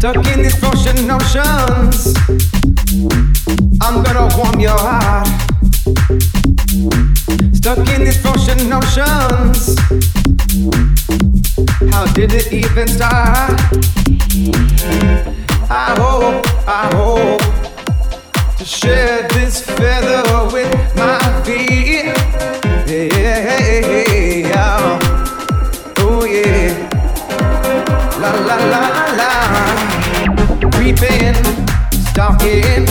Stuck in these frozen oceans. I'm gonna warm your heart. Stuck in these frozen oceans. How did it even start? I hope, I hope to share this feather with my feet. Yeah, yeah, Yeah. Oh yeah. La la la la keeping stalking.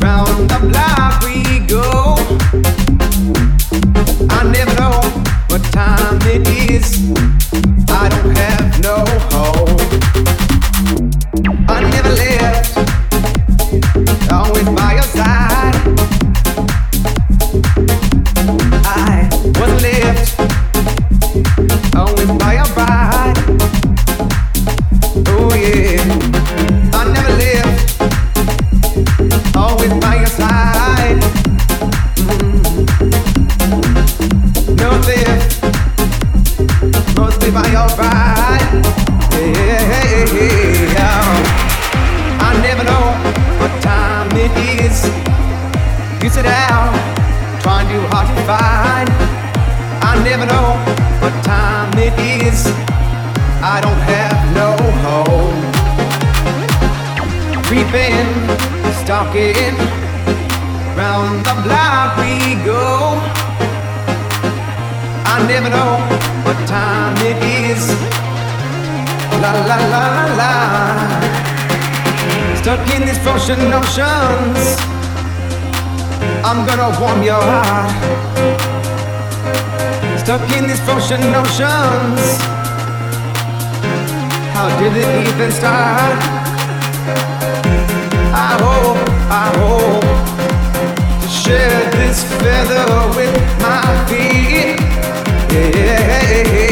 Round the block we go. I never know what time it is. frozen notions. I'm gonna warm your heart. Stuck in these frozen notions. How did it even start? I hope, I hope to share this feather with my feet. Yeah.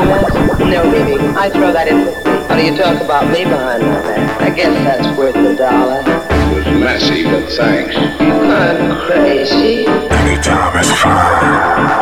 No, Mimi. I throw that in. How do you talk about me behind my back? I guess that's worth a dollar. It was messy, but thanks. I'm crazy. Anytime is fine.